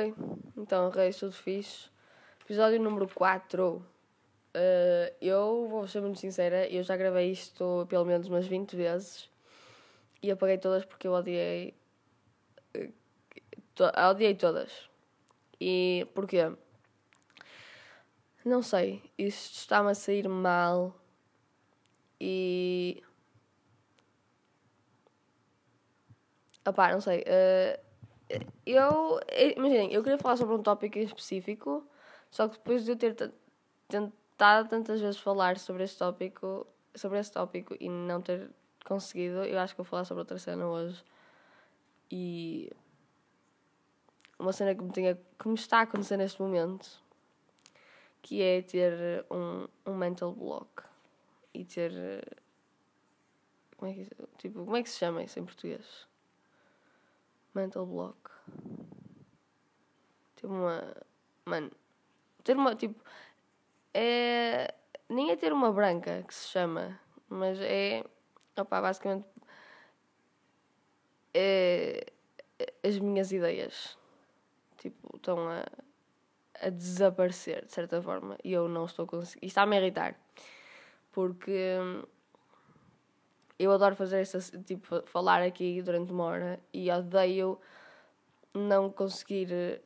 Oi, então, Reis, tudo fixe? Episódio número 4. Uh, eu vou ser muito sincera, eu já gravei isto pelo menos umas 20 vezes e apaguei todas porque eu odiei. Uh, to odiei todas. E porquê? Não sei, isto está-me a sair mal e. Opá, não sei. Uh, eu. Imaginem, eu queria falar sobre um tópico em específico, só que depois de eu ter tentado tantas vezes falar sobre este tópico, sobre esse tópico e não ter conseguido, eu acho que vou falar sobre outra cena hoje. E. Uma cena que me, tinha, que me está a acontecer neste momento, que é ter um, um mental block e ter. Como é, que, tipo, como é que se chama isso em português? Mental block. Tipo uma. Mano. Ter uma. Tipo. É. Nem é ter uma branca que se chama. Mas é. Opa, basicamente. É. As minhas ideias. Tipo, estão a. a desaparecer, de certa forma. E eu não estou conseguindo. E está-me a irritar. Porque eu adoro fazer essa, tipo, falar aqui durante uma hora e odeio não conseguir eh,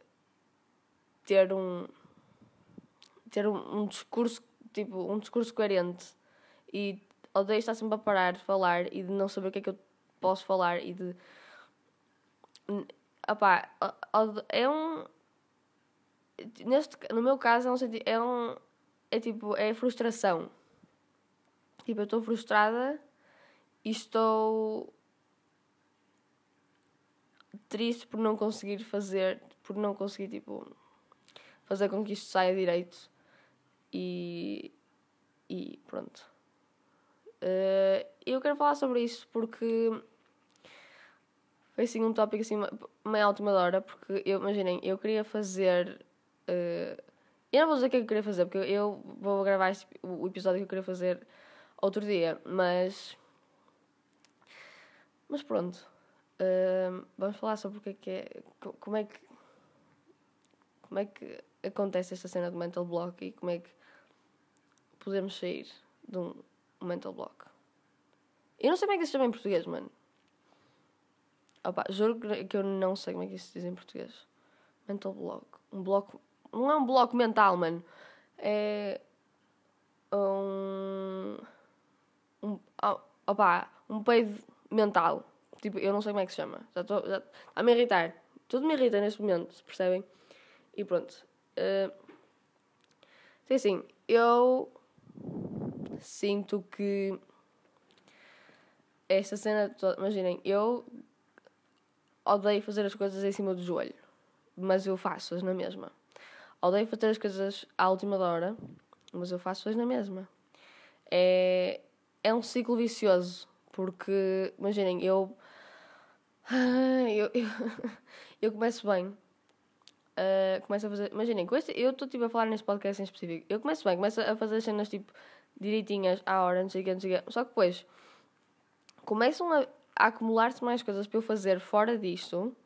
ter um ter um, um, discurso tipo um discurso coerente. E odeio estar sempre a parar de falar e de não saber o que é que eu posso falar e de opá, é um neste no meu caso é um é um é tipo é frustração. Tipo eu estou frustrada estou triste por não conseguir fazer, por não conseguir, tipo, fazer com que isto saia direito. E, e pronto. Uh, eu quero falar sobre isso porque foi assim um tópico assim meio última hora, porque eu, imaginem, eu queria fazer. Uh, eu não vou dizer o que é eu queria fazer, porque eu vou gravar o episódio que eu queria fazer outro dia, mas mas pronto, uh, vamos falar sobre o que é que é, como é que, como é que acontece esta cena do mental block e como é que podemos sair de um, mental block. Eu não sei como é que se chama em português, mano. Opa, juro que eu não sei como é que se diz em português. Mental block. Um bloco. Não é um bloco mental, mano. É. Um. Um. Opa, um peido mental. Tipo, eu não sei como é que se chama. Já estou. Já, a me irritar. Tudo me irrita neste momento, percebem? E pronto. Uh, assim, eu sinto que esta cena toda, imaginem, eu odeio fazer as coisas em cima do joelho, mas eu faço-as na mesma. Odeio fazer as coisas à última hora, mas eu faço-as na mesma. É, é um ciclo vicioso porque, imaginem, eu. Eu, eu, eu começo bem. Uh, começo a fazer. Imaginem, com este, eu estou tipo, a falar neste podcast em específico. Eu começo bem, começo a fazer cenas tipo direitinhas à hora, não sei o que, não sei o que. Só que depois começam a, a acumular-se mais coisas para eu fazer fora disto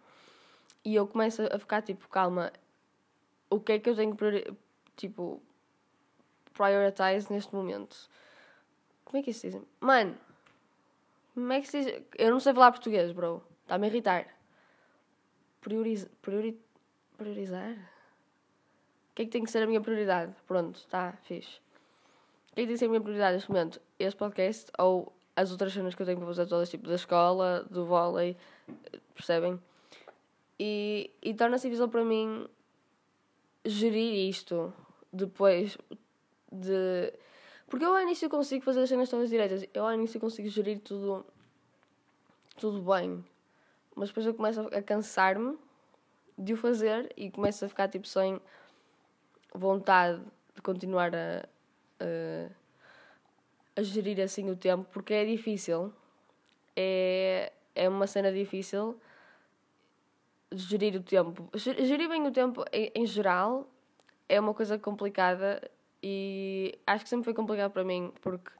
e eu começo a ficar tipo, calma, o que é que eu tenho que tipo prioritize neste momento? Como é que isso dizem? Mano, como é que se diz? Eu não sei falar português, bro. Está-me a irritar. Prioriza... Priori... Priorizar? O que é que tem que ser a minha prioridade? Pronto, está, fixe. O que é que tem que ser a minha prioridade neste momento? Este podcast ou as outras cenas que eu tenho para fazer todas, tipo da escola, do vôlei, percebem? E, e torna-se difícil para mim gerir isto depois de porque eu ao início consigo fazer as cenas todas direitas. Eu ao início consigo gerir tudo, tudo bem. Mas depois eu começo a cansar-me de o fazer e começo a ficar tipo sem vontade de continuar a, a, a gerir assim o tempo, porque é difícil. É, é uma cena difícil gerir o tempo. Gerir bem o tempo em, em geral é uma coisa complicada e acho que sempre foi complicado para mim porque.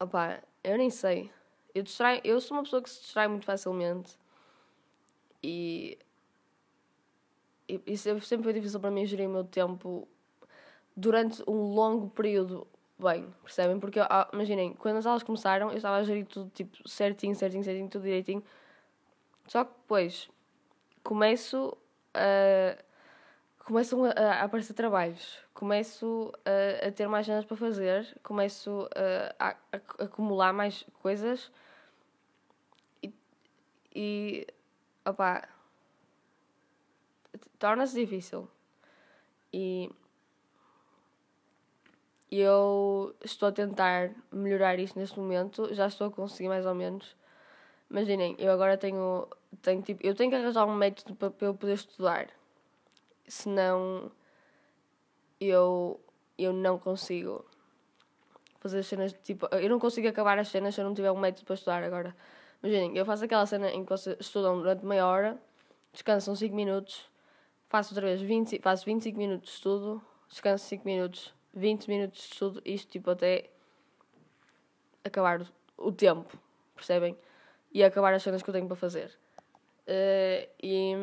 Opá, eu nem sei. Eu, distrai, eu sou uma pessoa que se distrai muito facilmente E, isso sempre foi difícil para mim gerir o meu tempo durante um longo período bem, percebem? Porque, ah, imaginem, quando as aulas começaram, eu estava a gerir tudo tipo certinho, certinho, certinho, tudo direitinho. Só que depois começo a. Começam a, a aparecer trabalhos, começo a, a ter mais cenas para fazer, começo a, a, acumular mais coisas e, e opá, torna-se difícil. E eu estou a tentar melhorar isto neste momento, já estou a conseguir mais ou menos. Imaginem, eu agora tenho, tenho tipo, eu tenho que arranjar um método para, para eu poder estudar. Senão eu, eu não consigo fazer as cenas, tipo, eu não consigo acabar as cenas se eu não tiver um método para estudar agora. Imaginem, eu faço aquela cena em que vocês estudam durante meia hora, descansam 5 minutos, faço outra vez 20, faço 25 minutos de estudo, descanso 5 minutos, 20 minutos de estudo, isto tipo até acabar o tempo, percebem? E acabar as cenas que eu tenho para fazer. Uh, e,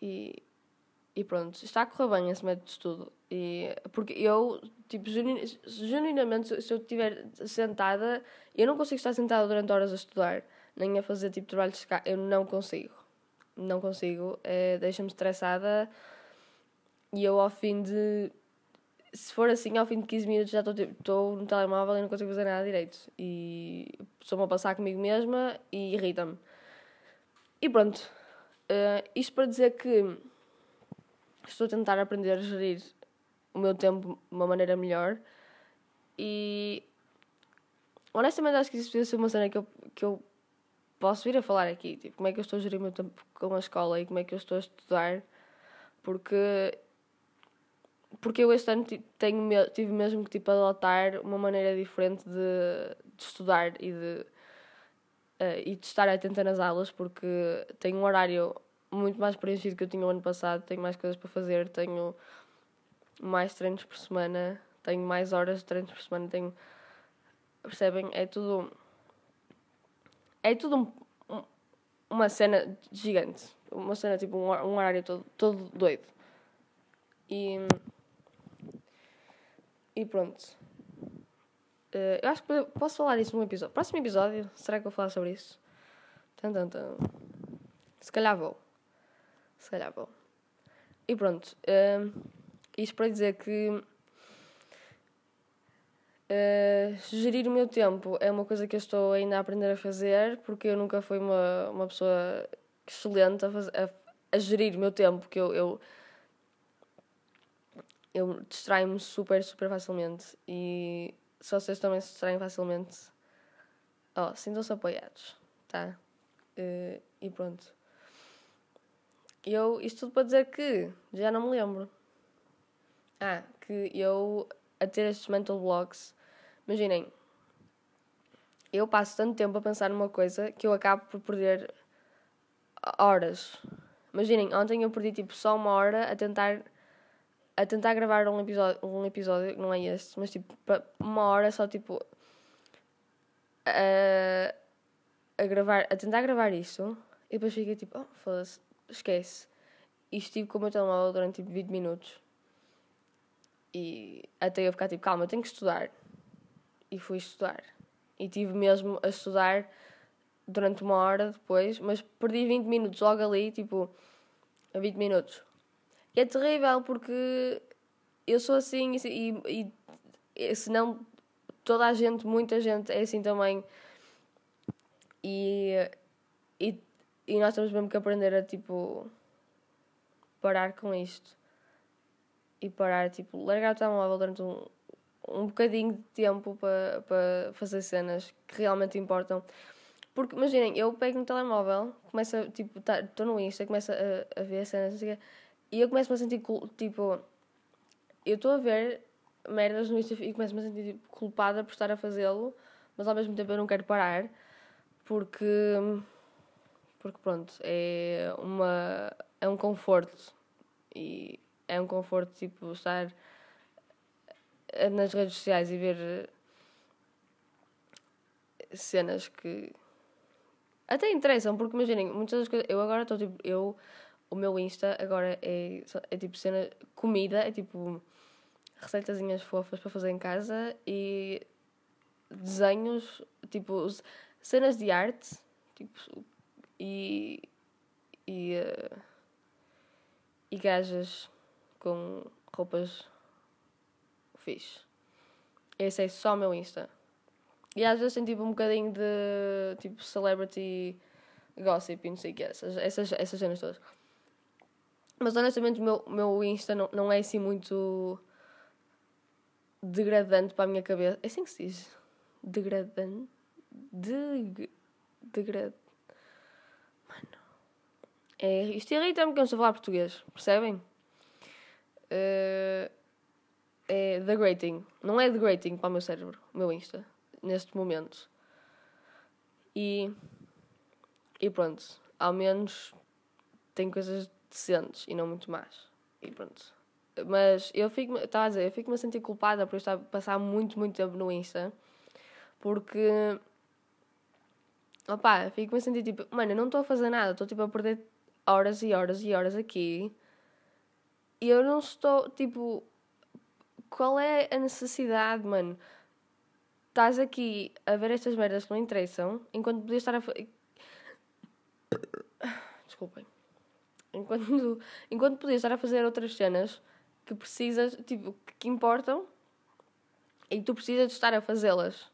e, e pronto, está a correr bem esse método de estudo. E, porque eu, tipo, genuinamente, se eu estiver sentada, eu não consigo estar sentada durante horas a estudar, nem a fazer tipo trabalho de casa, eu não consigo. Não consigo, é, deixa-me estressada e eu, ao fim de. Se for assim, ao fim de 15 minutos já estou tipo, no telemóvel e não consigo fazer nada direito. E estou-me a passar comigo mesma e irrita-me. E pronto. Uh, isto para dizer que estou a tentar aprender a gerir o meu tempo de uma maneira melhor. E honestamente acho que isso podia ser uma cena que eu, que eu posso vir a falar aqui. Tipo, como é que eu estou a gerir o meu tempo com a escola e como é que eu estou a estudar. Porque porque eu este ano tenho, tive mesmo que tipo, adotar uma maneira diferente de, de estudar e de, uh, e de estar atenta nas aulas, porque tenho um horário muito mais preenchido que eu tinha o ano passado, tenho mais coisas para fazer, tenho mais treinos por semana, tenho mais horas de treinos por semana, tenho. Percebem? É tudo. É tudo um, um, uma cena gigante. Uma cena tipo um, um horário todo, todo doido. E. E pronto. Uh, eu acho que posso falar isso num episódio. Próximo episódio, será que vou falar sobre isso? Tum, tum, tum. Se calhar vou. Se calhar vou. E pronto. Uh, isto para dizer que. Uh, gerir o meu tempo é uma coisa que eu estou ainda a aprender a fazer porque eu nunca fui uma, uma pessoa excelente a, fazer, a, a gerir o meu tempo. Que eu, eu eu distraio-me super, super facilmente. E se vocês também se distraem facilmente, oh, sintam-se apoiados, tá? Uh, e pronto. Eu, isto tudo para dizer que já não me lembro. Ah, que eu, a ter estes mental blocks, imaginem, eu passo tanto tempo a pensar numa coisa que eu acabo por perder horas. Imaginem, ontem eu perdi tipo só uma hora a tentar a tentar gravar um episódio, um episódio, não é este, mas tipo, uma hora só tipo a, a gravar, a tentar gravar isto e depois fiquei tipo, oh, foda-se, esquece. E estive com o meu telemóvel durante tipo 20 minutos. E até eu ficar tipo, calma, eu tenho que estudar. E fui estudar. E tive mesmo a estudar durante uma hora depois, mas perdi 20 minutos logo ali, tipo, a 20 minutos é terrível porque eu sou assim e, e, e se não toda a gente, muita gente é assim também. E, e, e nós temos mesmo que aprender a tipo parar com isto e parar, tipo, largar o telemóvel durante um, um bocadinho de tempo para, para fazer cenas que realmente importam. Porque imaginem, eu pego no telemóvel, começo a, tipo, estou tá, no Insta, começo a, a ver cenas, não sei o e eu começo-me a sentir, tipo, eu estou a ver merdas no Insta e começo-me a sentir tipo, culpada por estar a fazê-lo, mas ao mesmo tempo eu não quero parar, porque, porque pronto, é, uma, é um conforto. E é um conforto, tipo, estar nas redes sociais e ver cenas que Até interessam, porque imaginem, muitas das coisas. Eu agora estou tipo. Eu, o meu Insta agora é, é tipo cena. Comida, é tipo. Receitazinhas fofas para fazer em casa e desenhos, tipo, cenas de arte, tipo, e. e. Uh, e gajas com roupas fixe. Esse é só o meu Insta. E às vezes tem tipo um bocadinho de tipo celebrity gossip e não sei o que, essas, essas, essas cenas todas. Mas honestamente o meu, meu Insta não, não é assim muito degradante para a minha cabeça. É assim que se diz? Degradante? De, degrad... Mano. É, isto irrita-me porque eu não estou a falar português, percebem? Uh, é degrading. Não é degrading para o meu cérebro, o meu Insta neste momento. E, e pronto, ao menos tem coisas decentes e não muito más. E pronto. Mas eu fico, estava a dizer, eu fico-me a sentir culpada por estar a passar muito, muito tempo no Insta. Porque, opá, fico-me a sentir tipo, mano, eu não estou a fazer nada, estou tipo a perder horas e horas e horas aqui. E eu não estou, tipo, qual é a necessidade, mano? estás aqui a ver estas merdas que não interessam, enquanto podias estar a. Desculpem. Enquanto, enquanto podias estar a fazer outras cenas que precisas, tipo, que importam e que tu precisas de estar a fazê-las.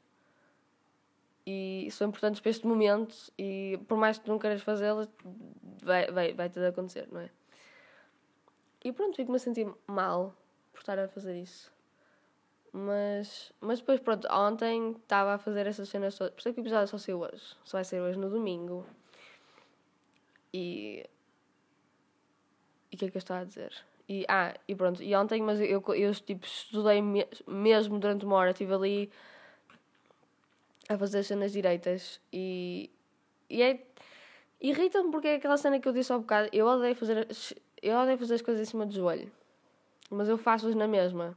E são importantes para este momento e por mais que tu não queiras fazê-las, vai, vai, vai de acontecer, não é? E pronto, fico-me a sentir mal por estar a fazer isso. Mas, mas depois, pronto, ontem estava a fazer essas cenas todas. Por isso é que o episódio só saiu hoje. Só vai ser hoje no domingo. E. O que é que eu estava a dizer? E, ah, e pronto, e ontem, mas eu, eu tipo, estudei me mesmo durante uma hora, estive ali a fazer as cenas direitas e. E é. Irrita-me porque é aquela cena que eu disse há bocado. Eu odeio fazer. Eu odeio fazer as coisas em cima do joelho. Mas eu faço-as na mesma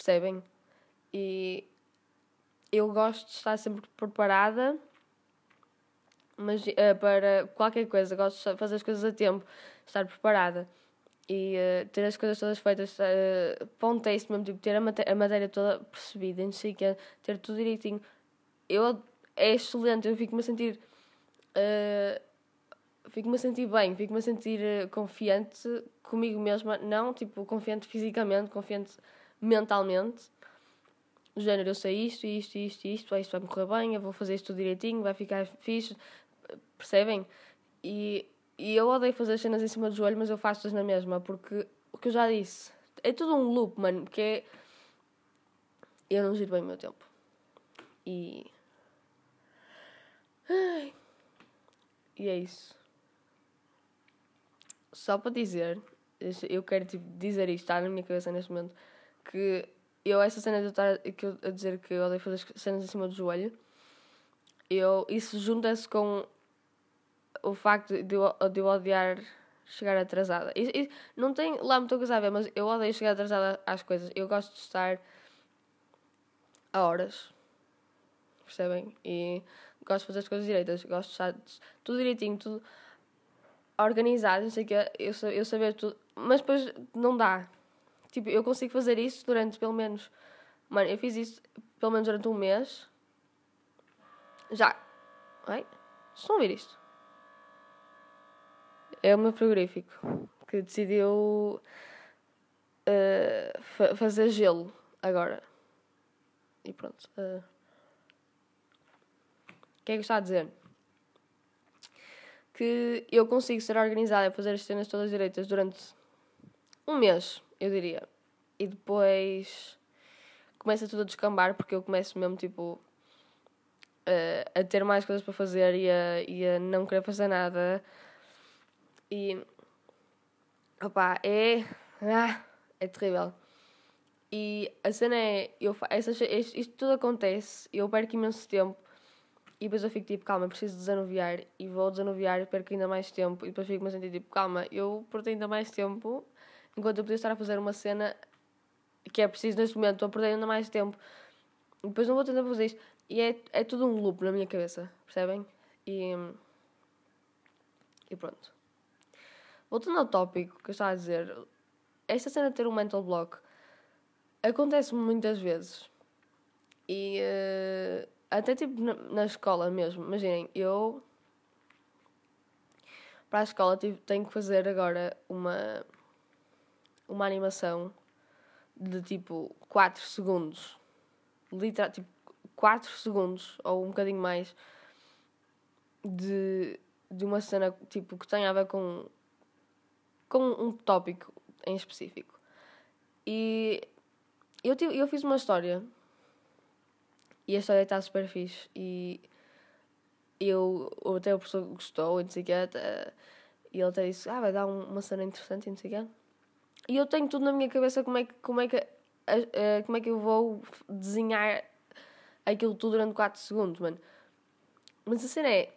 percebem? E eu gosto de estar sempre preparada mas uh, para qualquer coisa, gosto de fazer as coisas a tempo, estar preparada e uh, ter as coisas todas feitas uh, um teste mesmo, tipo, ter a, maté a matéria toda percebida, não sei que, ter tudo direitinho. Eu, é excelente, eu fico-me a sentir. Uh, fico-me a sentir bem, fico-me a sentir confiante comigo mesma, não tipo confiante fisicamente, confiante mentalmente. O género, eu sei isto, isto, isto, isto, isto vai me correr bem, eu vou fazer isto tudo direitinho, vai ficar fixe. Percebem? E, e eu odeio fazer as cenas em cima do joelho, mas eu faço-as na mesma, porque o que eu já disse, é tudo um loop, mano, porque é. Eu não giro bem o meu tempo. E. Ai. E é isso. Só para dizer, eu quero tipo, dizer isto, está na minha cabeça neste momento que eu, essa cena de eu estar a dizer que eu odeio fazer cenas em cima do joelho, eu, isso junta-se com o facto de eu, de eu odiar chegar atrasada. E, não tem lá muita coisa a ver, mas eu odeio chegar atrasada às coisas. Eu gosto de estar a horas. Percebem? E gosto de fazer as coisas direitas. Gosto de estar tudo direitinho, tudo organizado. Não sei o que. Eu, eu saber tudo. Mas depois não dá. Tipo, eu consigo fazer isso durante pelo menos. Mano, eu fiz isso pelo menos durante um mês. Já. Ai? Estão a ver isto? É o meu frigorífico que decidiu uh, fa fazer gelo agora. E pronto. Uh, o que é que está a dizer? Que eu consigo ser organizada e fazer as cenas todas direitas durante um mês eu diria. E depois começa tudo a descambar porque eu começo mesmo tipo a, a ter mais coisas para fazer e a, e a não querer fazer nada. E opá, é. Ah, é terrível. E a cena é. Eu, essas, isto, isto tudo acontece, eu perco imenso tempo e depois eu fico tipo, calma, preciso desanuviar e vou desanuviar e perco ainda mais tempo e depois fico-me a sentir tipo, calma, eu perdi ainda mais tempo enquanto eu podia estar a fazer uma cena que é preciso neste momento, estou a perder ainda mais tempo. E depois não vou tentar fazer isto. E é, é tudo um loop na minha cabeça, percebem? E, e pronto. Voltando ao tópico que eu estava a dizer, esta cena de ter um mental block acontece muitas vezes. E uh, até tipo na, na, escola mesmo. Imaginem, eu para a escola tive, tenho que fazer agora uma, uma animação de tipo 4 segundos. Literal, tipo 4 segundos ou um bocadinho mais de, de uma cena tipo que tem a ver com com um tópico em específico. E eu, tive, eu fiz uma história e a história está super fixe e eu, até o professor gostou e não sei o quê, e ele até disse, ah, vai dar uma cena interessante e não sei o quê. E eu tenho tudo na minha cabeça como é que, como é que, como é que eu vou desenhar aquilo tudo durante 4 segundos, mano. Mas a cena é,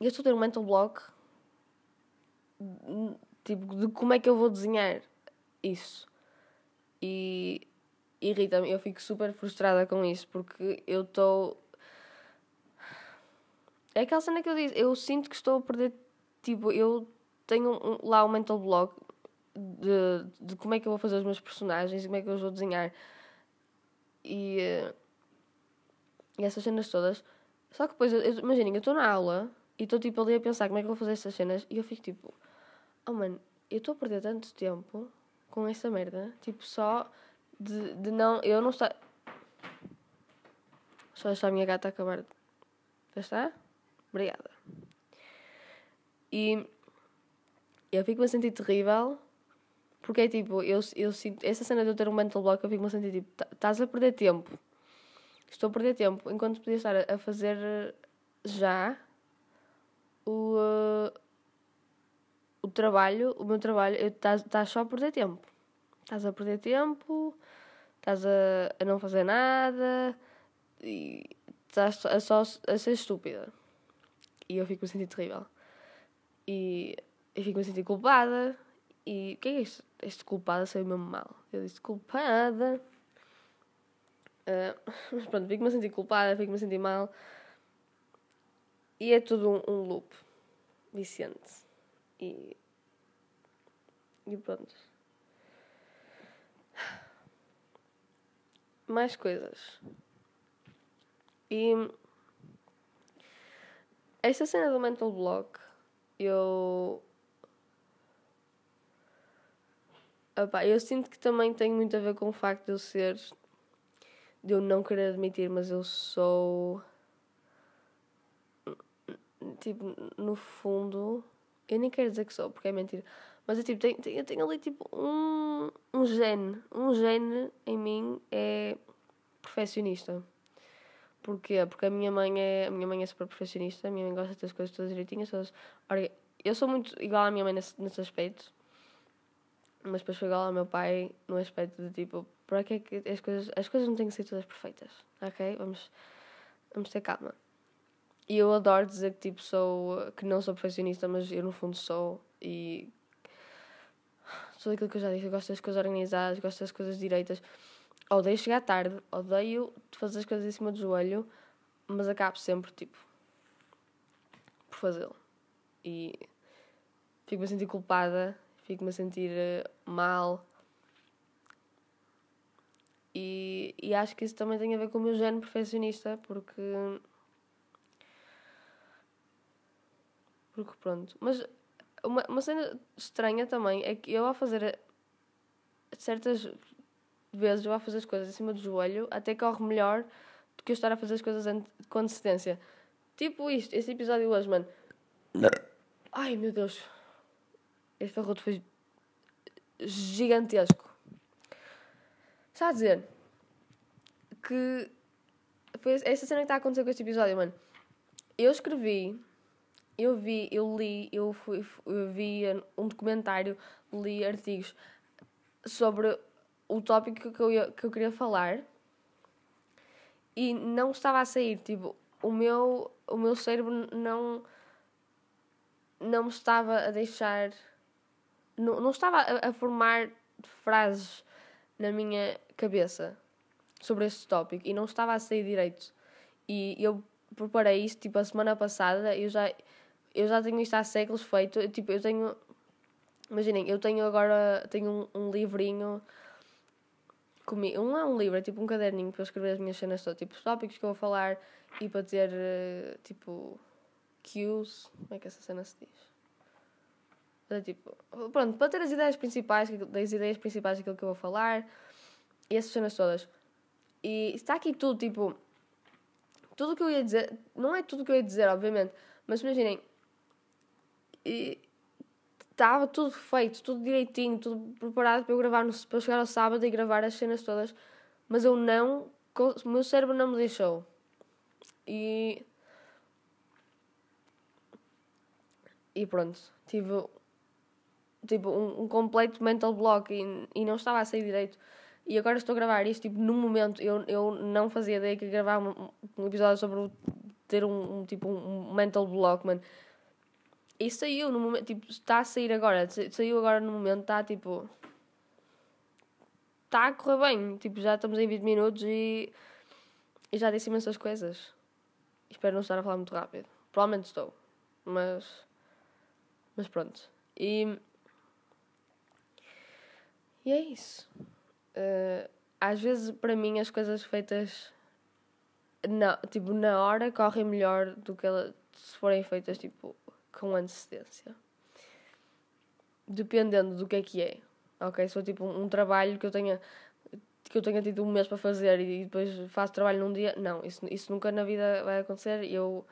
eu estou a ter um mental block tipo, de como é que eu vou desenhar isso. E irrita-me, eu fico super frustrada com isso, porque eu estou. É aquela cena que eu disse, eu sinto que estou a perder. Tipo, eu tenho um, lá um mental block de, de como é que eu vou fazer os meus personagens, como é que eu os vou desenhar. E, e essas cenas todas. Só que depois, imaginem, eu estou na aula e estou tipo ali a pensar como é que eu vou fazer essas cenas e eu fico tipo, oh mano, eu estou a perder tanto tempo com essa merda, tipo, só de, de não. Eu não estar. Só deixar a minha gata acabar. Já está? Obrigada. E eu fico-me a sentir terrível porque é tipo, eu, eu sinto. Essa cena de eu ter um mental block, eu fico-me a sentir tipo, estás a perder tempo. Estou a perder tempo enquanto podia estar a fazer já o. Uh, o trabalho, o meu trabalho, estás tá só a perder tempo. Estás a perder tempo, estás a, a não fazer nada e estás a, só a ser estúpida. E eu fico me sentir terrível. E eu fico me sentir culpada. E o que é isto? Este culpada saiu mesmo mal. Eu disse culpada. Uh, mas pronto, fico-me a sentir culpada, fico-me a sentir mal. E é tudo um, um loop viciante. E, e pronto. Mais coisas. E esta cena do mental block, eu. Opa, eu sinto que também tem muito a ver com o facto de eu ser. de eu não querer admitir, mas eu sou. Tipo, no fundo. Eu nem quero dizer que sou, porque é mentira. Mas eu, tipo, tenho, eu tenho ali tipo um, um gene. Um gene em mim é perfeccionista. Porquê? Porque a minha mãe é, a minha mãe é super perfeccionista, a minha mãe gosta de ter as coisas todas direitinhas. Todas... Ora, eu sou muito igual à minha mãe nesse, nesse aspecto, mas depois sou igual ao meu pai no aspecto de tipo, para que é que as coisas, as coisas não têm que ser todas perfeitas, ok? Vamos, vamos ter calma. E eu adoro dizer que tipo sou que não sou perfeccionista, mas eu no fundo sou e sou aquilo que eu já disse, eu gosto das coisas organizadas, gosto das coisas direitas. Odeio chegar tarde, odeio fazer as coisas em cima do joelho, mas acabo sempre tipo por fazê-lo. E fico-me a sentir culpada, fico-me a sentir uh, mal. E, e acho que isso também tem a ver com o meu género perfeccionista, porque Porque pronto. Mas uma, uma cena estranha também é que eu a fazer certas vezes eu a fazer as coisas em cima do joelho até corre melhor do que eu estar a fazer as coisas com antecedência. Tipo isto, este episódio hoje, mano. Ai meu Deus. Este arroto foi gigantesco. Está a dizer que foi essa cena que está a acontecer com este episódio, mano. Eu escrevi eu vi, eu li, eu, fui, eu vi um documentário, li artigos sobre o tópico que eu, que eu queria falar e não estava a sair, tipo, o meu, o meu cérebro não não me estava a deixar não, não estava a, a formar frases na minha cabeça sobre este tópico e não estava a sair direito. E eu preparei isto, tipo, a semana passada, eu já, eu já tenho isto há séculos feito, tipo, eu tenho, imaginem, eu tenho agora, tenho um, um livrinho comigo, não é um livro, é tipo um caderninho para eu escrever as minhas cenas todas, tipo, os tópicos que eu vou falar e para ter, eh, tipo, cues, como é que essa cena se diz? É, tipo, pronto, para ter as ideias principais, das ideias principais daquilo que eu vou falar e essas cenas todas. E está aqui tudo, tipo, tudo que eu ia dizer, não é tudo que eu ia dizer, obviamente, mas imaginem, estava tudo feito, tudo direitinho, tudo preparado para eu gravar, no, para chegar ao sábado e gravar as cenas todas, mas eu não, o meu cérebro não me deixou. E. E pronto, tive tipo um, um completo mental block e, e não estava a sair direito. E agora estou a gravar isto, tipo, num momento, eu, eu não fazia ideia que gravar um, um episódio sobre ter um, um, tipo, um mental block, mano. E saiu no momento, tipo, está a sair agora, saiu agora no momento, está tipo. Está a correr bem, tipo, já estamos em 20 minutos e, e já disse imensas coisas. Espero não estar a falar muito rápido. Provavelmente estou, mas. Mas pronto. E. E é isso. Uh, às vezes, para mim, as coisas feitas na, tipo, na hora correm melhor do que ela, se forem feitas tipo, com antecedência. Dependendo do que é que é. Ok? Se for tipo um, trabalho que eu tenha que eu tenha tido um mês para fazer e depois faço trabalho num dia. Não, isso, isso nunca na vida vai acontecer e eu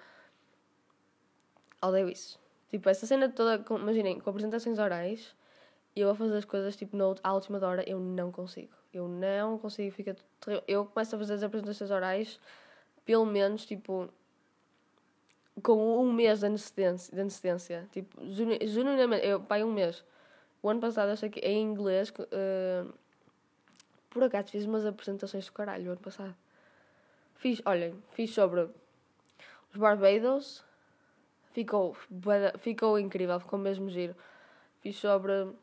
odeio isso. Tipo, essa cena toda, imaginem, com apresentações orais, eu a fazer as coisas tipo na à última hora, eu não consigo. Eu não consigo, fica terrível. Eu começo a fazer as apresentações orais, pelo menos tipo com um mês de antecedência. De antecedência. Tipo, genuinamente, eu, pai, um mês. O ano passado sei que em inglês, uh, por acaso fiz umas apresentações do caralho o ano passado. Fiz, olhem, fiz sobre os Barbados, ficou, ficou incrível, ficou mesmo giro. Fiz sobre uh,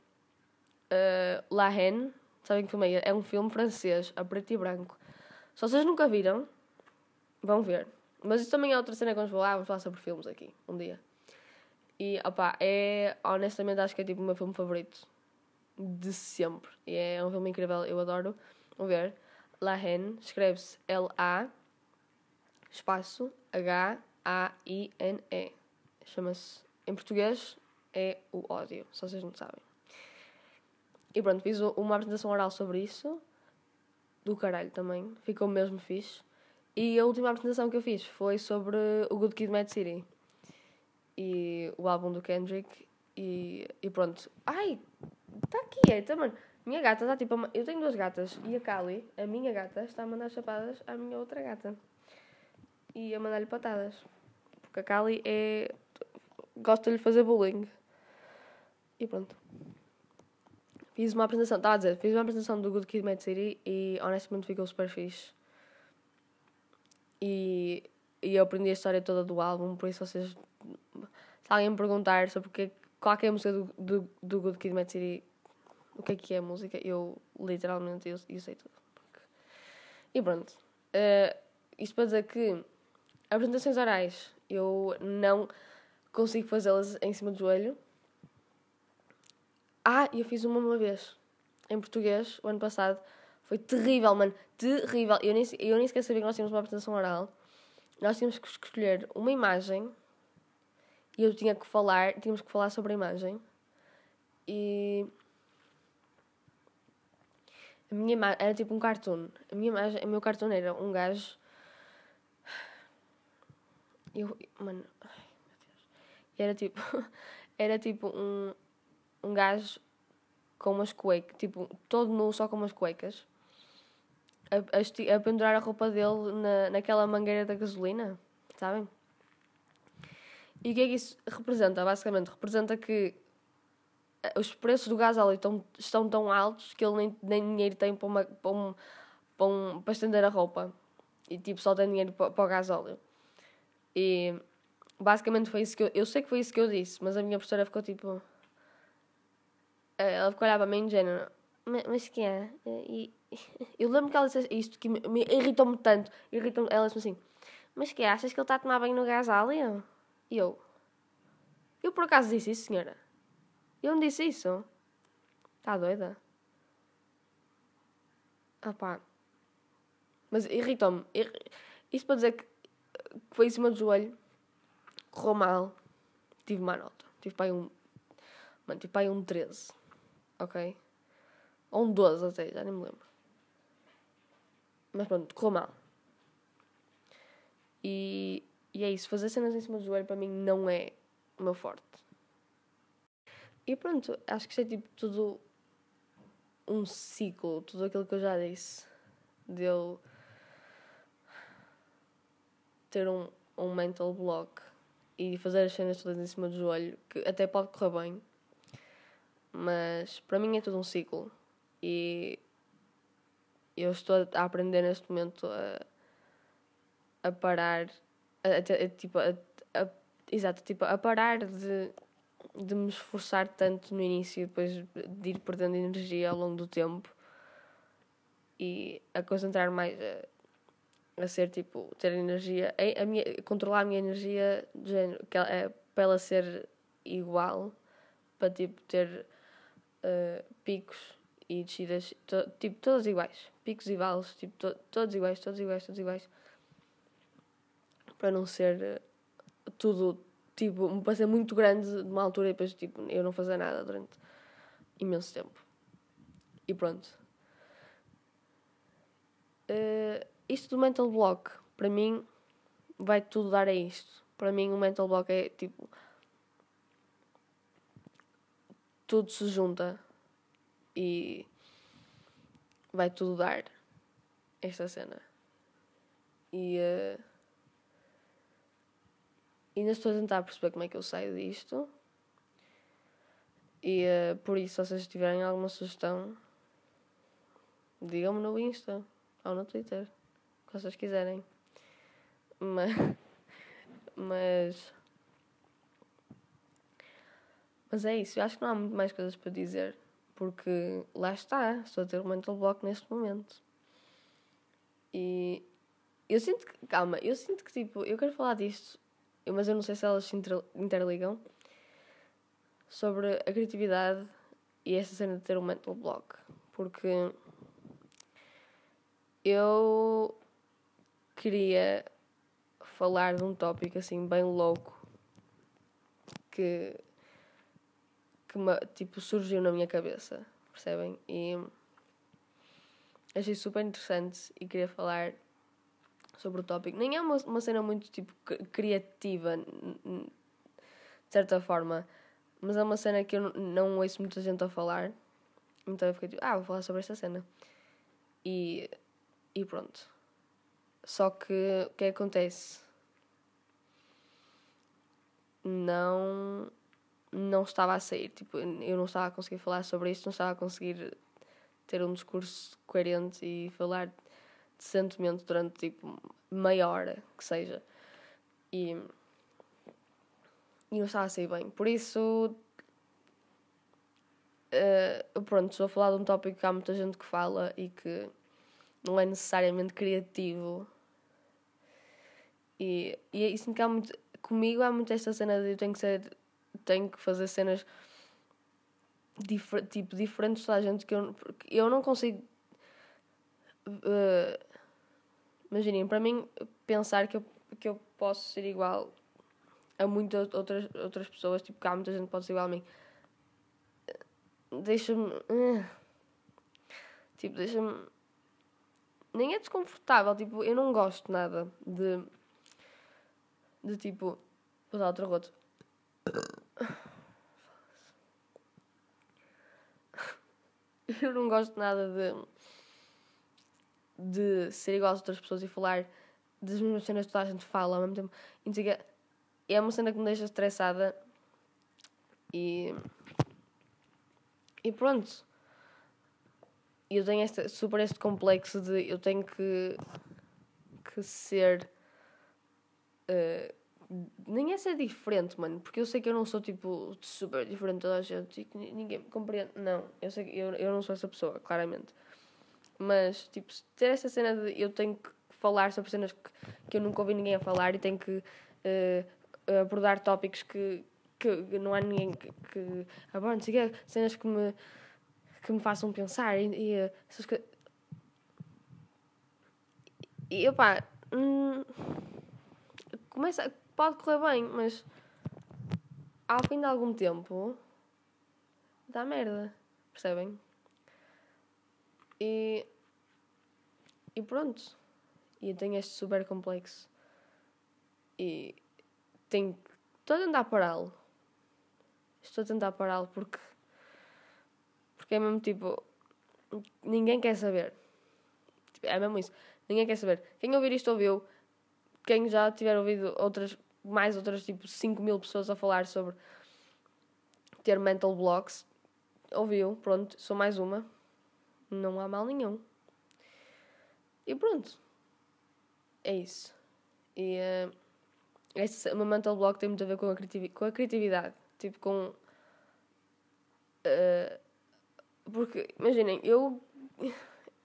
La Haine, sabem que filme é? É um filme francês, a preto e branco. Se vocês nunca viram, vão ver. Mas isso também é outra cena que vamos falar, vamos falar sobre filmes aqui, um dia. E, opá, é, honestamente, acho que é tipo o meu filme favorito de sempre. E é um filme incrível, eu adoro. Vamos ver. La Haine, escreve-se L-A, espaço, H-A-I-N-E. Chama-se, em português, é o ódio, se vocês não sabem. E pronto, fiz uma apresentação oral sobre isso. Do caralho também. Ficou mesmo fixe. E a última apresentação que eu fiz foi sobre o Good Kid Mad City. E o álbum do Kendrick. E, e pronto. Ai! Está quieta, é, mano. Minha gata está tipo. Eu tenho duas gatas. E a Kali, a minha gata, está a mandar chapadas à minha outra gata. E a mandar-lhe patadas. Porque a Kali é. Gosta de lhe fazer bullying. E pronto. Fiz uma apresentação, estava a dizer, fiz uma apresentação do Good Kid Mad City e honestamente ficou super fixe. E, e eu aprendi a história toda do álbum, por isso vocês. Se alguém me perguntar sobre que, qual é a música do, do, do Good Kid Mad City, o que é que é a música, eu literalmente eu, eu sei tudo. E pronto. Uh, isto para dizer que apresentações orais eu não consigo fazê-las em cima do joelho ah, eu fiz uma uma vez. Em português, o ano passado. Foi terrível, mano. Terrível. Eu nem, eu nem sequer sabia que nós tínhamos uma apresentação oral. Nós tínhamos que escolher uma imagem. E eu tinha que falar. Tínhamos que falar sobre a imagem. E... A minha imagem era tipo um cartoon. A minha imagem, o meu cartoon era um gajo... Eu... Mano... Ai, meu Deus. Era tipo... Era tipo um um gajo com umas cuecas, tipo, todo nu, só com umas cuecas, a, a, a pendurar a roupa dele na, naquela mangueira da gasolina, sabem? E o que é que isso representa? Basicamente, representa que eh, os preços do gás óleo estão, estão tão altos que ele nem, nem dinheiro tem para, uma, para, um, para, um, para estender a roupa. E tipo, só tem dinheiro para, para o gás óleo. E basicamente foi isso que eu. Eu sei que foi isso que eu disse, mas a minha professora ficou tipo. Eh, ela ficou olhar para mim género, mas que é? E eu lembro que ela disse isto que me, me irritou-me tanto. Irritou ela disse assim: Mas que achas que ele está a tomar banho no gás ali? E eu: Eu por acaso disse isso, senhora? Eu não disse isso. Está doida? Ah pá. Mas irritou-me. Isto para dizer que foi em cima do joelho, correu mal, tive má nota. Tive para aí um. Mano, tive para aí um 13. Ok? Ou um 12 até, já nem me lembro. Mas pronto, correu mal. E, e é isso, fazer cenas em cima do joelho para mim não é o meu forte. E pronto, acho que isso é tipo tudo um ciclo, tudo aquilo que eu já disse. De eu ter um, um mental block e fazer as cenas todas em cima do joelho, que até pode correr bem, mas para mim é tudo um ciclo. E eu estou a aprender neste momento a a parar, a, tipo, a, a, exato, tipo, a parar de, de me esforçar tanto no início e depois de ir perdendo energia ao longo do tempo e a concentrar mais a, a ser tipo, ter energia, a, a minha, controlar a minha energia de género, que é, para ela ser igual, para tipo ter uh, picos e descidas, to, tipo, todas iguais, picos e vales, tipo, to, todos iguais, todos iguais, todos iguais para não ser eh, tudo, tipo, para ser muito grande de uma altura e depois, tipo, eu não fazer nada durante imenso tempo. E pronto. Uh, isto do mental block, para mim, vai tudo dar a isto. Para mim, o mental block é tipo. Tudo se junta e vai tudo dar esta cena. E. Uh, ainda estou a tentar perceber como é que eu saio disto. E uh, por isso, se vocês tiverem alguma sugestão, digam-me no Insta ou no Twitter, o que vocês quiserem. Mas. Mas. Mas é isso, eu acho que não há muito mais coisas para dizer, porque lá está, estou a ter um mental block neste momento. E eu sinto que, calma, eu sinto que tipo, eu quero falar disto mas eu não sei se elas se interligam, sobre a criatividade e essa cena de ter um mental block. Porque eu queria falar de um tópico assim bem louco que, que tipo, surgiu na minha cabeça, percebem? E achei super interessante e queria falar sobre o tópico. Nem é uma, uma cena muito tipo criativa, de certa forma, mas é uma cena que eu não ouço muita gente a falar. Então eu fiquei tipo, ah, vou falar sobre esta cena. E, e pronto. Só que o que acontece? Não não estava a sair, tipo, eu não estava a conseguir falar sobre isto, não estava a conseguir ter um discurso coerente e falar decentemente durante tipo meia hora que seja. E, e não estava a sair bem. Por isso, uh, pronto, estou a falar de um tópico que há muita gente que fala e que não é necessariamente criativo. E, e é isso que há muito. Comigo há muito esta cena de eu tenho que ser. Tenho que fazer cenas difer, tipo, diferentes de toda a gente que eu, eu não consigo. Uh, Imaginem, para mim, pensar que eu, que eu posso ser igual a muitas outras, outras pessoas, tipo, que há muita gente que pode ser igual a mim, deixa-me. Uh, tipo, deixa-me. Nem é desconfortável, tipo, eu não gosto nada de. de tipo. Vou dar outro roto. Eu não gosto nada de de ser igual às outras pessoas e falar das mesmas cenas que toda a gente fala ao mesmo tempo. é uma cena que me deixa estressada e. E pronto. Eu tenho este, super este complexo de eu tenho que. que ser. Uh, nem é ser diferente, mano, porque eu sei que eu não sou tipo super diferente toda a gente e que ninguém me compreende. Não, eu sei que eu, eu não sou essa pessoa, claramente. Mas, tipo, ter essa cena de eu tenho que falar sobre cenas que, que eu nunca ouvi ninguém a falar e tenho que uh, abordar tópicos que, que não há ninguém que, que aborde, cenas que me, que me façam pensar e, e essas coisas. E opá, hum, começa, pode correr bem, mas ao fim de algum tempo dá merda, percebem? E, e pronto. E eu tenho este super complexo. E tenho. Estou a tentar pará-lo. Estou a tentar pará-lo porque. Porque é mesmo tipo. Ninguém quer saber. É mesmo isso. Ninguém quer saber. Quem ouvir isto ouviu. Quem já tiver ouvido outras. Mais outras tipo 5 mil pessoas a falar sobre ter mental blocks. Ouviu, pronto, sou mais uma. Não há mal nenhum. E pronto. É isso. E uh, esse, o meu mental block tem muito a ver com a, criativi com a criatividade. Tipo, com. Uh, porque, imaginem, eu.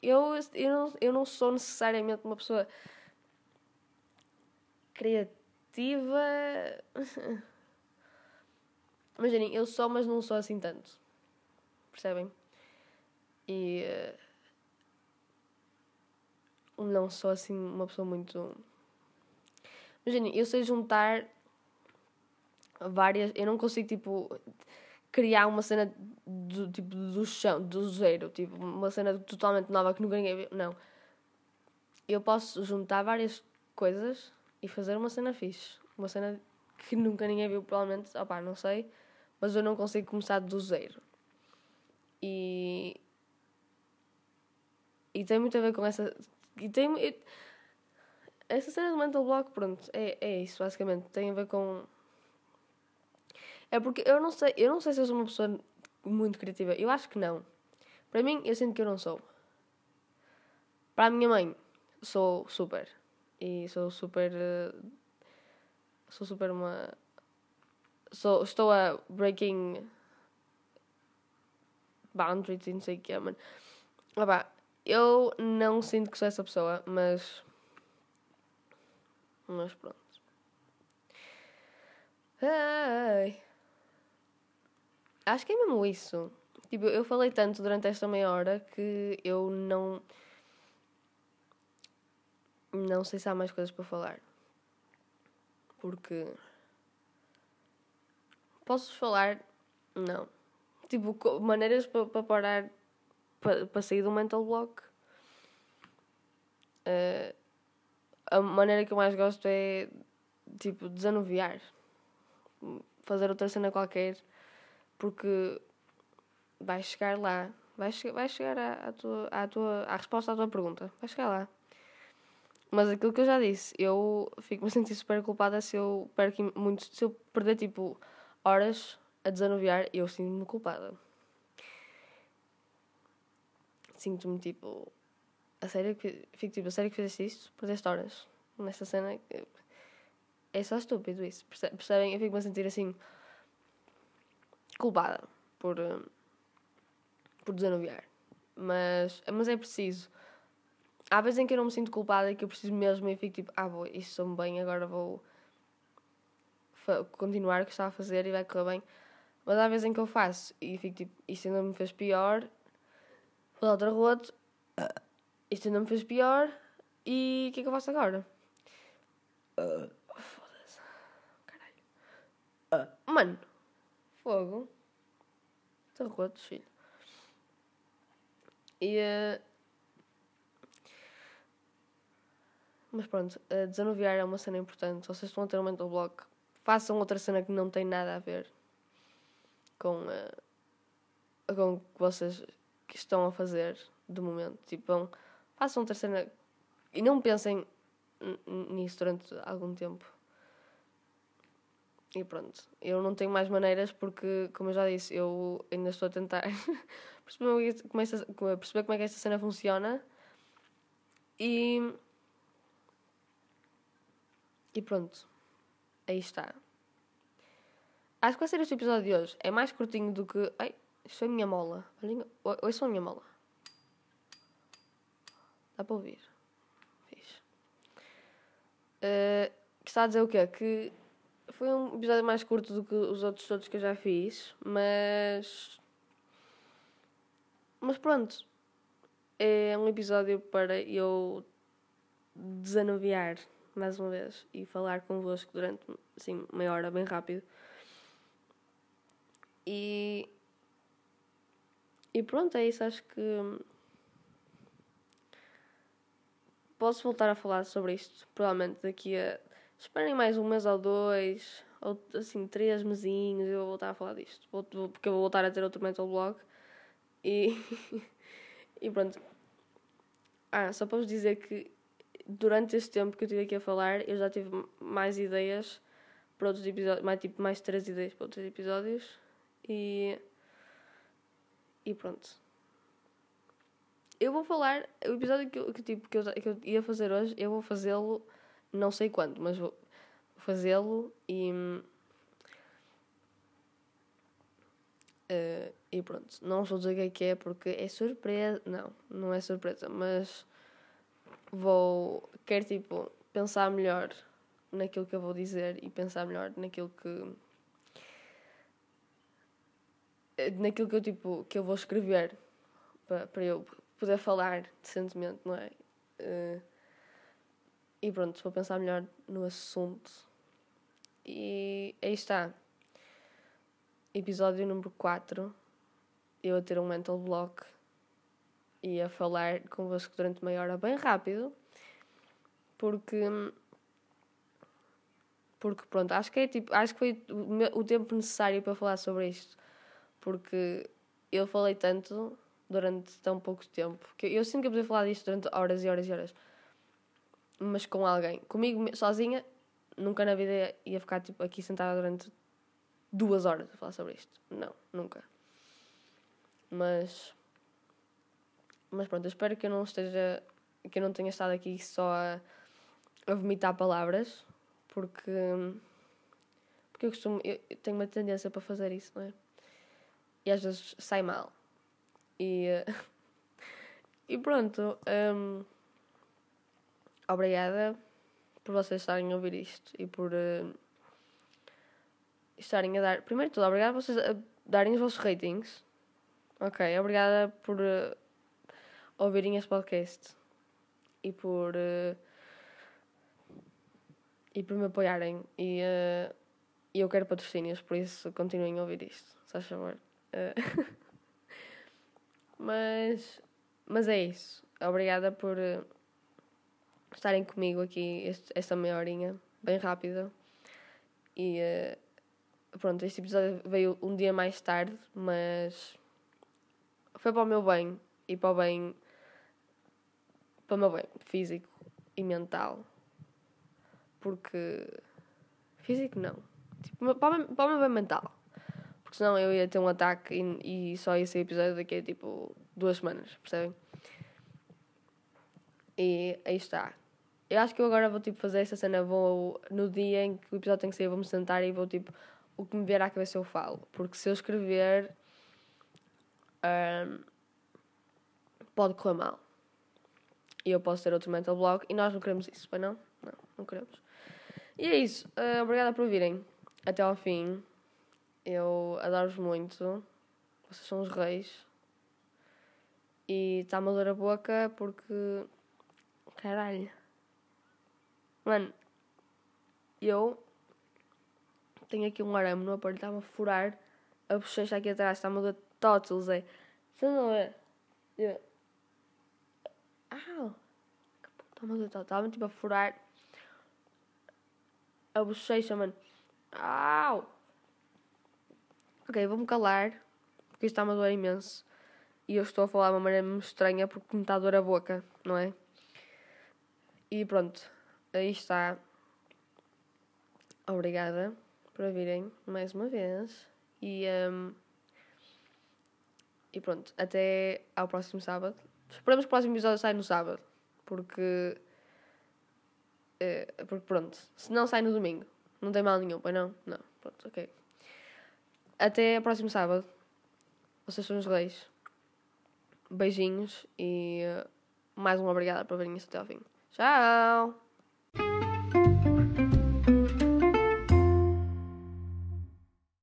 Eu, eu, não, eu não sou necessariamente uma pessoa criativa. Imaginem, eu sou, mas não sou assim tanto. Percebem? E. Uh, não sou assim uma pessoa muito. Imaginem, eu sei juntar várias. Eu não consigo, tipo, criar uma cena do, tipo, do chão, do zero. Tipo, uma cena totalmente nova que nunca ninguém viu. Não. Eu posso juntar várias coisas e fazer uma cena fixe. Uma cena que nunca ninguém viu, provavelmente. Opá, não sei. Mas eu não consigo começar do zero. E. E tem muito a ver com essa. E tem. Essa cena do mental block, pronto, é, é isso, basicamente. Tem a ver com. É porque eu não sei, eu não sei se eu sou uma pessoa muito criativa. Eu acho que não. Para mim, eu sinto que eu não sou. Para a minha mãe, sou super. E sou super. Sou super uma. Sou, estou a breaking boundaries e não sei o que é, mano. Ah, eu não sinto que sou essa pessoa, mas. Mas pronto. Ai. Acho que é mesmo isso. Tipo, eu falei tanto durante esta meia hora que eu não. Não sei se há mais coisas para falar. Porque. Posso falar? Não. Tipo, maneiras para pa parar. Para pa sair do mental block. Uh, a maneira que eu mais gosto é. Tipo, desanuviar. Fazer outra cena qualquer porque vais chegar lá, vais, vais chegar à, à, tua, à, tua, à resposta à tua pergunta, vais chegar lá. Mas aquilo que eu já disse, eu fico-me a sentir super culpada se eu perco muito, se eu perder tipo horas a desanuviar, eu sinto-me culpada. Sinto-me tipo, a sério que fico tipo, a sério que fizeste isto? Perdeste horas nesta cena. É só estúpido isso, percebem? Eu fico-me a sentir assim culpada por, por desanuviar. Mas, mas é preciso. Há vezes em que eu não me sinto culpada e que eu preciso mesmo e fico tipo, ah, vou, isto sou bem, agora vou continuar o que estava a fazer e vai correr bem. Mas há vezes em que eu faço e fico tipo, isto ainda me fez pior, vou dar outro roto, isto ainda me fez pior e o que é que eu faço agora? Uh, Foda-se. Caralho. Uh. Mano, Fogo. Estou rotos, filho. E. Uh... Mas pronto, uh, desanuviar é uma cena importante. Vocês estão a ter um mental block. Façam outra cena que não tem nada a ver com, uh, com o que vocês estão a fazer do momento. Tipo, façam outra cena e não pensem nisso durante algum tempo. E pronto, eu não tenho mais maneiras porque, como eu já disse, eu ainda estou a tentar perceber, como esta, perceber como é que esta cena funciona e. E pronto, aí está. Acho que vai ser este episódio de hoje. É mais curtinho do que. Ai, isto foi a minha mola. Oi, sou a minha mola. Dá para ouvir. Fiz. Uh, que está a dizer o quê? Que foi um episódio mais curto do que os outros todos que eu já fiz, mas. Mas pronto. É um episódio para eu desanuviar mais uma vez e falar convosco durante assim, meia hora, bem rápido. E. E pronto, é isso. Acho que. Posso voltar a falar sobre isto, provavelmente daqui a. Esperem mais um mês ou dois, ou assim, três mesinhos, eu vou voltar a falar disto. Porque eu vou voltar a ter outro mental blog. E. e pronto. Ah, só para vos dizer que durante este tempo que eu estive aqui a falar, eu já tive mais ideias para outros episódios, mais, tipo, mais três ideias para outros episódios. E. E pronto. Eu vou falar. O episódio que eu, que, tipo, que eu, que eu ia fazer hoje, eu vou fazê-lo, não sei quando, mas vou fazê-lo e. Uh, e pronto, não vou dizer o que é que é porque é surpresa. Não, não é surpresa, mas vou. Quero tipo pensar melhor naquilo que eu vou dizer e pensar melhor naquilo que. naquilo que eu tipo. que eu vou escrever para, para eu poder falar decentemente, não é? Uh, e pronto, vou pensar melhor no assunto. E aí está. Episódio número 4. Eu a ter um mental block e a falar convosco durante meia hora bem rápido, porque porque pronto, acho que é tipo, acho que foi o, o tempo necessário para falar sobre isto, porque eu falei tanto durante tão pouco tempo que eu sinto que eu podia falar disto durante horas e horas e horas, mas com alguém, comigo sozinha, nunca na vida ia ficar tipo aqui sentada durante duas horas a falar sobre isto, não, nunca. Mas mas pronto, eu espero que eu não esteja. que eu não tenha estado aqui só a, a vomitar palavras, porque. porque eu costumo. Eu, eu tenho uma tendência para fazer isso, não é? E às vezes sai mal. E. e pronto. Um, obrigada por vocês estarem a ouvir isto e por. Uh, estarem a dar. Primeiro de tudo, obrigada por vocês a darem os vossos ratings. Ok, obrigada por. Uh, ouvirem este podcast e por. Uh, e por me apoiarem. E uh, eu quero patrocínios, por isso continuem a ouvir isto, se faz favor. Uh, mas, mas é isso. Obrigada por estarem comigo aqui este, esta meia horinha, bem rápida. E pronto, este episódio veio um dia mais tarde, mas foi para o meu bem e para o bem para o meu bem físico e mental. Porque. Físico não. Tipo, para, para o meu bem mental. Porque senão eu ia ter um ataque e, e só ia ser episódio daqui a tipo duas semanas, percebem? E aí está. Eu acho que eu agora vou tipo fazer essa cena, vou no dia em que o episódio tem que sair, vou-me sentar e vou tipo o que me vier à cabeça eu falo. Porque se eu escrever um, pode correr mal e eu posso ter outro mental block e nós não queremos isso, pois não? Não, não queremos. E é isso. Uh, obrigada por virem até ao fim. Eu adoro-vos muito. Vocês são os reis. E está-me a dor a boca porque. Caralho. Mano, eu tenho aqui um arame no aparelho, está-me a furar a bochecha aqui atrás, está-me a dar total, Zé. Vocês não é? Eu... Au! Estava tá, tipo a furar a bochecha, mano. Au! Ok, vou-me calar, porque isto está-me a doer imenso. E eu estou a falar de uma maneira estranha porque me está a doer a boca, não é? E pronto, aí está. Obrigada por virem mais uma vez. E, um, e pronto, até ao próximo sábado. Esperamos que o próximo episódio saia no sábado. Porque. Uh, porque pronto. Se não sai no domingo. Não tem mal nenhum, pois não? Não. Pronto, ok. Até o próximo sábado. Vocês são os reis. Beijinhos e uh, mais uma obrigada por verem isso até ao fim. Tchau!